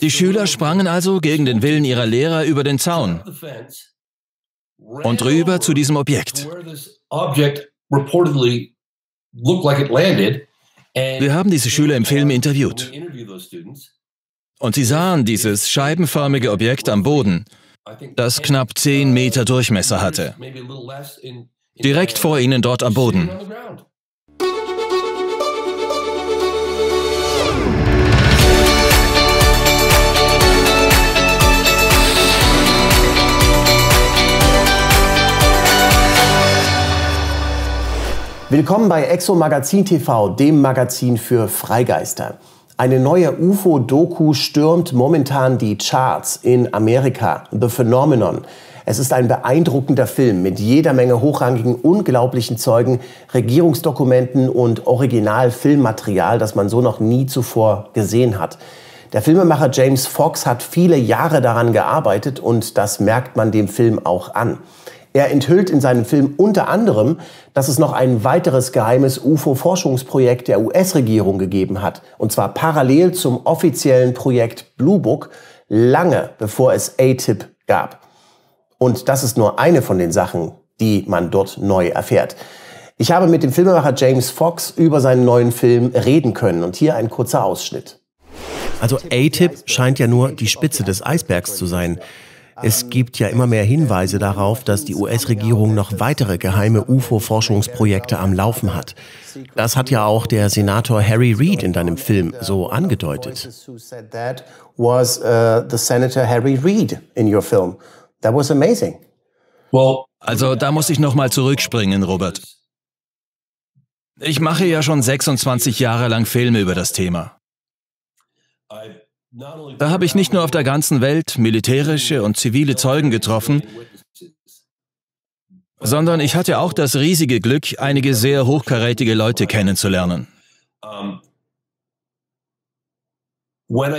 Die Schüler sprangen also gegen den Willen ihrer Lehrer über den Zaun und rüber zu diesem Objekt. Wir haben diese Schüler im Film interviewt. Und sie sahen dieses scheibenförmige Objekt am Boden, das knapp 10 Meter Durchmesser hatte. Direkt vor ihnen dort am Boden. Willkommen bei Exo Magazin TV, dem Magazin für Freigeister. Eine neue UFO-Doku stürmt momentan die Charts in Amerika. The Phenomenon. Es ist ein beeindruckender Film mit jeder Menge hochrangigen, unglaublichen Zeugen, Regierungsdokumenten und Original-Filmmaterial, das man so noch nie zuvor gesehen hat. Der Filmemacher James Fox hat viele Jahre daran gearbeitet und das merkt man dem Film auch an. Er enthüllt in seinem Film unter anderem, dass es noch ein weiteres geheimes UFO-Forschungsprojekt der US-Regierung gegeben hat. Und zwar parallel zum offiziellen Projekt Blue Book, lange bevor es ATIP gab. Und das ist nur eine von den Sachen, die man dort neu erfährt. Ich habe mit dem Filmemacher James Fox über seinen neuen Film reden können. Und hier ein kurzer Ausschnitt. Also ATIP scheint ja nur die Spitze des Eisbergs zu sein. Es gibt ja immer mehr Hinweise darauf, dass die US-Regierung noch weitere geheime UFO-Forschungsprojekte am Laufen hat. Das hat ja auch der Senator Harry Reid in deinem Film so angedeutet. Was uh, the Senator Harry Reid in your film? That was amazing. Also da muss ich noch mal zurückspringen, Robert. Ich mache ja schon 26 Jahre lang Filme über das Thema. Da habe ich nicht nur auf der ganzen Welt militärische und zivile Zeugen getroffen, sondern ich hatte auch das riesige Glück, einige sehr hochkarätige Leute kennenzulernen.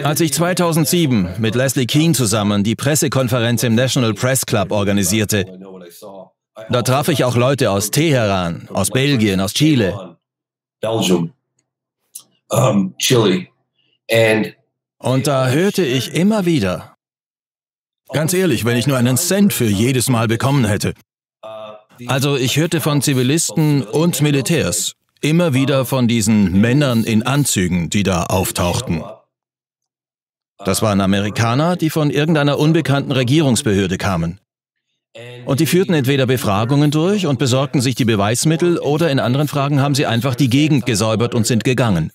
Als ich 2007 mit Leslie Keane zusammen die Pressekonferenz im National Press Club organisierte, da traf ich auch Leute aus Teheran, aus Belgien, aus Chile. Chile. Und da hörte ich immer wieder, ganz ehrlich, wenn ich nur einen Cent für jedes Mal bekommen hätte. Also ich hörte von Zivilisten und Militärs immer wieder von diesen Männern in Anzügen, die da auftauchten. Das waren Amerikaner, die von irgendeiner unbekannten Regierungsbehörde kamen. Und die führten entweder Befragungen durch und besorgten sich die Beweismittel oder in anderen Fragen haben sie einfach die Gegend gesäubert und sind gegangen.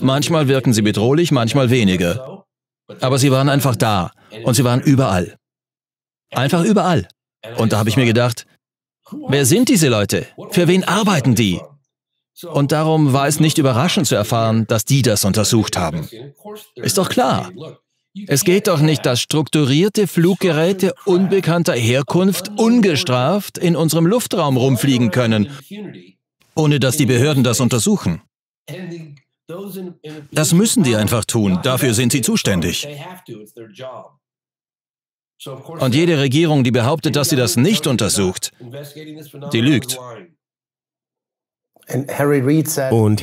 Manchmal wirken sie bedrohlich, manchmal weniger. Aber sie waren einfach da und sie waren überall. Einfach überall. Und da habe ich mir gedacht, wer sind diese Leute? Für wen arbeiten die? Und darum war es nicht überraschend zu erfahren, dass die das untersucht haben. Ist doch klar. Es geht doch nicht, dass strukturierte Fluggeräte unbekannter Herkunft ungestraft in unserem Luftraum rumfliegen können, ohne dass die Behörden das untersuchen. Das müssen die einfach tun, dafür sind sie zuständig. Und jede Regierung, die behauptet, dass sie das nicht untersucht, die lügt. Und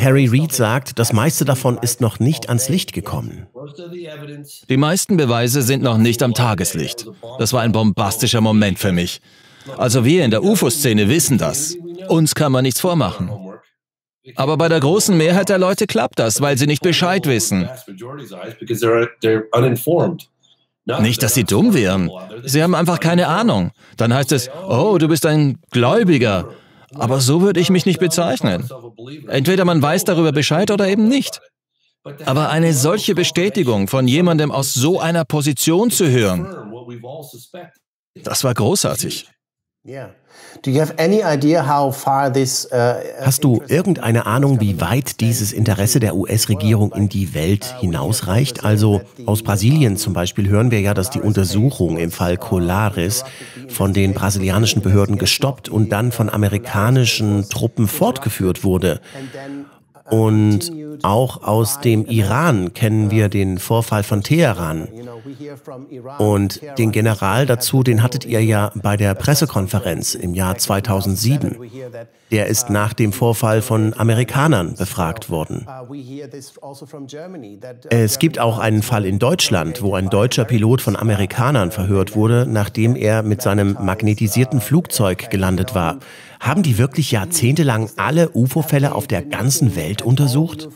Harry Reid sagt, das meiste davon ist noch nicht ans Licht gekommen. Die meisten Beweise sind noch nicht am Tageslicht. Das war ein bombastischer Moment für mich. Also wir in der UFO-Szene wissen das. Uns kann man nichts vormachen. Aber bei der großen Mehrheit der Leute klappt das, weil sie nicht Bescheid wissen. Nicht, dass sie dumm wären. Sie haben einfach keine Ahnung. Dann heißt es, oh, du bist ein Gläubiger. Aber so würde ich mich nicht bezeichnen. Entweder man weiß darüber Bescheid oder eben nicht. Aber eine solche Bestätigung von jemandem aus so einer Position zu hören, das war großartig. Uh, Hast du irgendeine Ahnung, wie weit dieses Interesse der US-Regierung in die Welt hinausreicht? Also aus Brasilien zum Beispiel hören wir ja, dass die Untersuchung im Fall Colares von den brasilianischen Behörden gestoppt und dann von amerikanischen Truppen fortgeführt wurde. Und auch aus dem Iran kennen wir den Vorfall von Teheran. Und den General dazu, den hattet ihr ja bei der Pressekonferenz im Jahr 2007. Der ist nach dem Vorfall von Amerikanern befragt worden. Es gibt auch einen Fall in Deutschland, wo ein deutscher Pilot von Amerikanern verhört wurde, nachdem er mit seinem magnetisierten Flugzeug gelandet war. Haben die wirklich jahrzehntelang alle UFO-Fälle auf der ganzen Welt untersucht?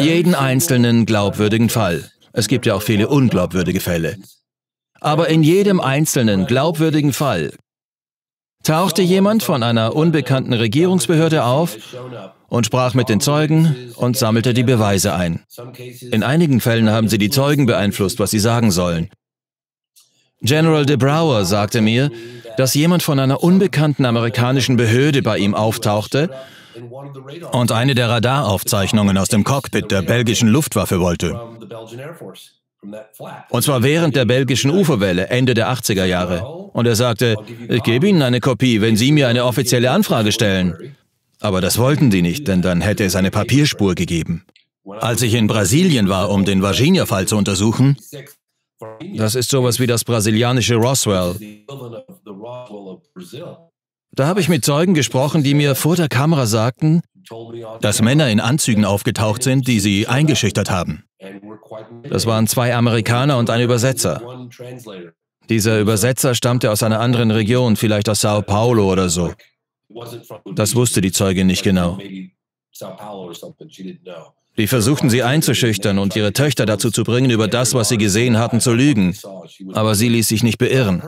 Jeden einzelnen glaubwürdigen Fall. Es gibt ja auch viele unglaubwürdige Fälle. Aber in jedem einzelnen glaubwürdigen Fall tauchte jemand von einer unbekannten Regierungsbehörde auf und sprach mit den Zeugen und sammelte die Beweise ein. In einigen Fällen haben sie die Zeugen beeinflusst, was sie sagen sollen. General de Brouwer sagte mir, dass jemand von einer unbekannten amerikanischen Behörde bei ihm auftauchte und eine der Radaraufzeichnungen aus dem Cockpit der belgischen Luftwaffe wollte. Und zwar während der belgischen UFO-Welle Ende der 80er Jahre. Und er sagte, ich gebe Ihnen eine Kopie, wenn Sie mir eine offizielle Anfrage stellen. Aber das wollten die nicht, denn dann hätte es eine Papierspur gegeben. Als ich in Brasilien war, um den Virginia-Fall zu untersuchen, das ist sowas wie das brasilianische Roswell. Da habe ich mit Zeugen gesprochen, die mir vor der Kamera sagten, dass Männer in Anzügen aufgetaucht sind, die sie eingeschüchtert haben. Das waren zwei Amerikaner und ein Übersetzer. Dieser Übersetzer stammte aus einer anderen Region, vielleicht aus Sao Paulo oder so. Das wusste die Zeugin nicht genau. Die versuchten sie einzuschüchtern und ihre Töchter dazu zu bringen, über das, was sie gesehen hatten, zu lügen. Aber sie ließ sich nicht beirren.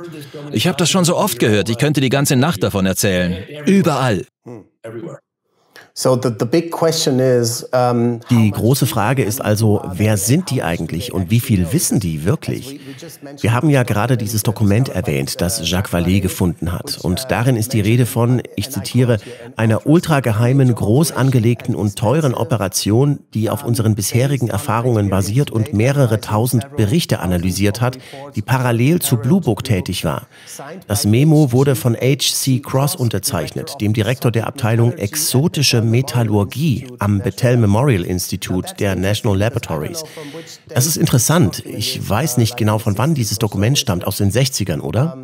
Ich habe das schon so oft gehört, ich könnte die ganze Nacht davon erzählen. Überall. Die große Frage ist also, wer sind die eigentlich und wie viel wissen die wirklich? Wir haben ja gerade dieses Dokument erwähnt, das Jacques Vallée gefunden hat. Und darin ist die Rede von, ich zitiere, einer ultrageheimen, groß angelegten und teuren Operation, die auf unseren bisherigen Erfahrungen basiert und mehrere tausend Berichte analysiert hat, die parallel zu Blue Book tätig war. Das Memo wurde von H.C. Cross unterzeichnet, dem Direktor der Abteilung Exotische Metallurgie am Battelle Memorial Institute der National Laboratories. Das ist interessant. Ich weiß nicht genau, von wann dieses Dokument stammt. Aus den 60ern, oder?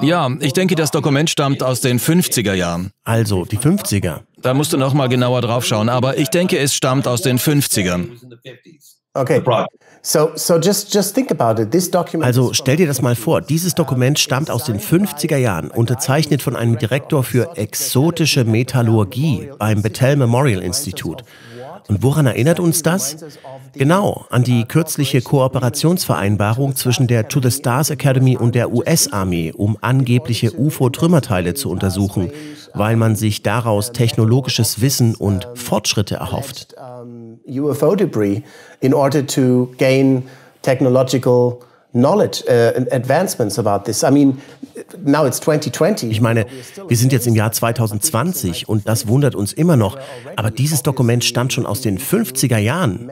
Ja, ich denke, das Dokument stammt aus den 50er Jahren. Also, die 50er. Da musst du noch mal genauer drauf schauen, aber ich denke, es stammt aus den 50ern. Okay. Also stell dir das mal vor, dieses Dokument stammt aus den 50er Jahren, unterzeichnet von einem Direktor für exotische Metallurgie beim Battelle Memorial Institute. Und woran erinnert uns das? Genau, an die kürzliche Kooperationsvereinbarung zwischen der To the Stars Academy und der US-Armee, um angebliche UFO-Trümmerteile zu untersuchen, weil man sich daraus technologisches Wissen und Fortschritte erhofft. UFO-debris in order to gain technological knowledge, uh, advancements about this. I mean, now it's 2020. Ich meine, wir sind jetzt im Jahr 2020 und das wundert uns immer noch. Aber dieses Dokument stammt schon aus den 50er Jahren.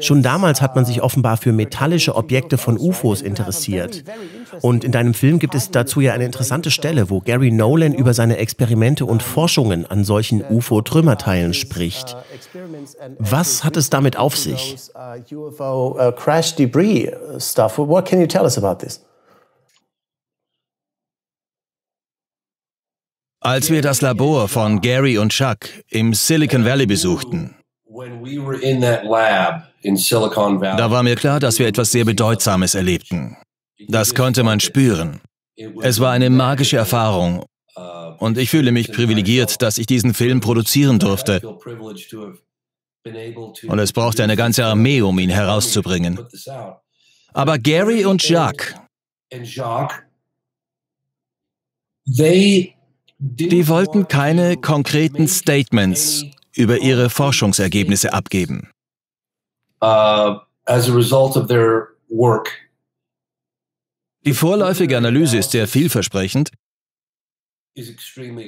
Schon damals hat man sich offenbar für metallische Objekte von UFOs interessiert. Und in deinem Film gibt es dazu ja eine interessante Stelle, wo Gary Nolan über seine Experimente und Forschungen an solchen UFO-Trümmerteilen spricht. Was hat es damit auf sich? Uh, crash debris stuff. What can you tell us about this? Als wir das Labor von Gary und Chuck im Silicon Valley besuchten, da war mir klar, dass wir etwas sehr Bedeutsames erlebten. Das konnte man spüren. Es war eine magische Erfahrung und ich fühle mich privilegiert, dass ich diesen Film produzieren durfte. Und es brauchte eine ganze Armee, um ihn herauszubringen. Aber Gary und Jacques, die wollten keine konkreten Statements über ihre Forschungsergebnisse abgeben. Uh, Die vorläufige Analyse ist sehr vielversprechend,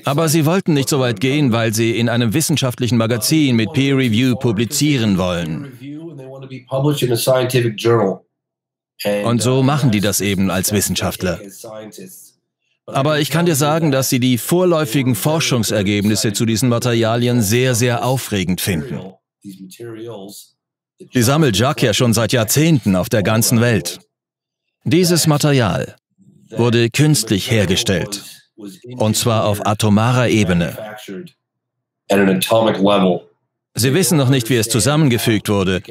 aber sie wollten nicht so weit gehen, weil sie in einem wissenschaftlichen Magazin mit Peer Review publizieren wollen. Und so machen die das eben als Wissenschaftler. Aber ich kann dir sagen, dass sie die vorläufigen Forschungsergebnisse zu diesen Materialien sehr, sehr aufregend finden. Sie sammelt Jacques ja schon seit Jahrzehnten auf der ganzen Welt. Dieses Material wurde künstlich hergestellt. Und zwar auf atomarer Ebene. Sie wissen noch nicht, wie es zusammengefügt wurde,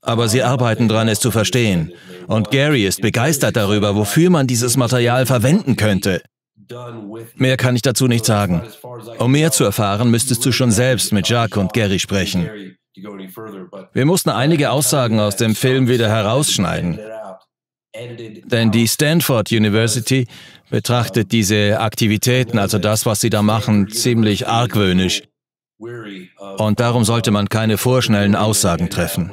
aber sie arbeiten daran, es zu verstehen. Und Gary ist begeistert darüber, wofür man dieses Material verwenden könnte. Mehr kann ich dazu nicht sagen. Um mehr zu erfahren, müsstest du schon selbst mit Jacques und Gary sprechen. Wir mussten einige Aussagen aus dem Film wieder herausschneiden. Denn die Stanford University betrachtet diese Aktivitäten, also das, was sie da machen, ziemlich argwöhnisch. Und darum sollte man keine vorschnellen Aussagen treffen.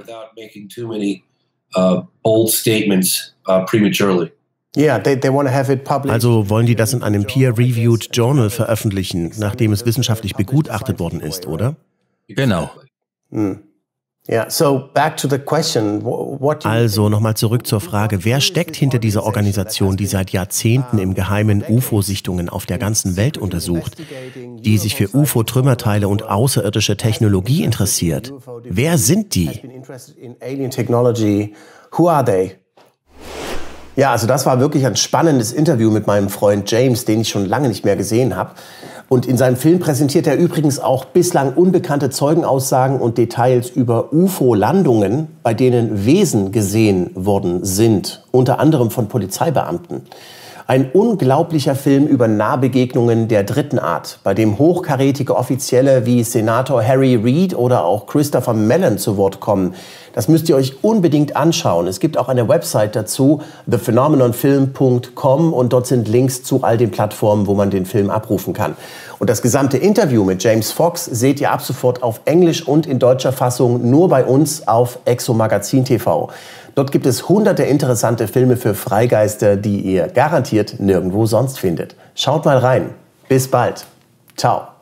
Also wollen die das in einem peer-reviewed Journal veröffentlichen, nachdem es wissenschaftlich begutachtet worden ist, oder? Genau. Hm. Also nochmal zurück zur Frage, wer steckt hinter dieser Organisation, die seit Jahrzehnten im Geheimen UFO-Sichtungen auf der ganzen Welt untersucht, die sich für UFO-Trümmerteile und außerirdische Technologie interessiert? Wer sind die? Ja, also das war wirklich ein spannendes Interview mit meinem Freund James, den ich schon lange nicht mehr gesehen habe. Und in seinem Film präsentiert er übrigens auch bislang unbekannte Zeugenaussagen und Details über UFO-Landungen, bei denen Wesen gesehen worden sind, unter anderem von Polizeibeamten. Ein unglaublicher Film über Nahbegegnungen der dritten Art, bei dem hochkarätige Offizielle wie Senator Harry Reid oder auch Christopher Mellon zu Wort kommen. Das müsst ihr euch unbedingt anschauen. Es gibt auch eine Website dazu, thephenomenonfilm.com und dort sind Links zu all den Plattformen, wo man den Film abrufen kann. Und das gesamte Interview mit James Fox seht ihr ab sofort auf Englisch und in deutscher Fassung nur bei uns auf Exo Magazin TV. Dort gibt es hunderte interessante Filme für Freigeister, die ihr garantiert nirgendwo sonst findet. Schaut mal rein. Bis bald. Ciao.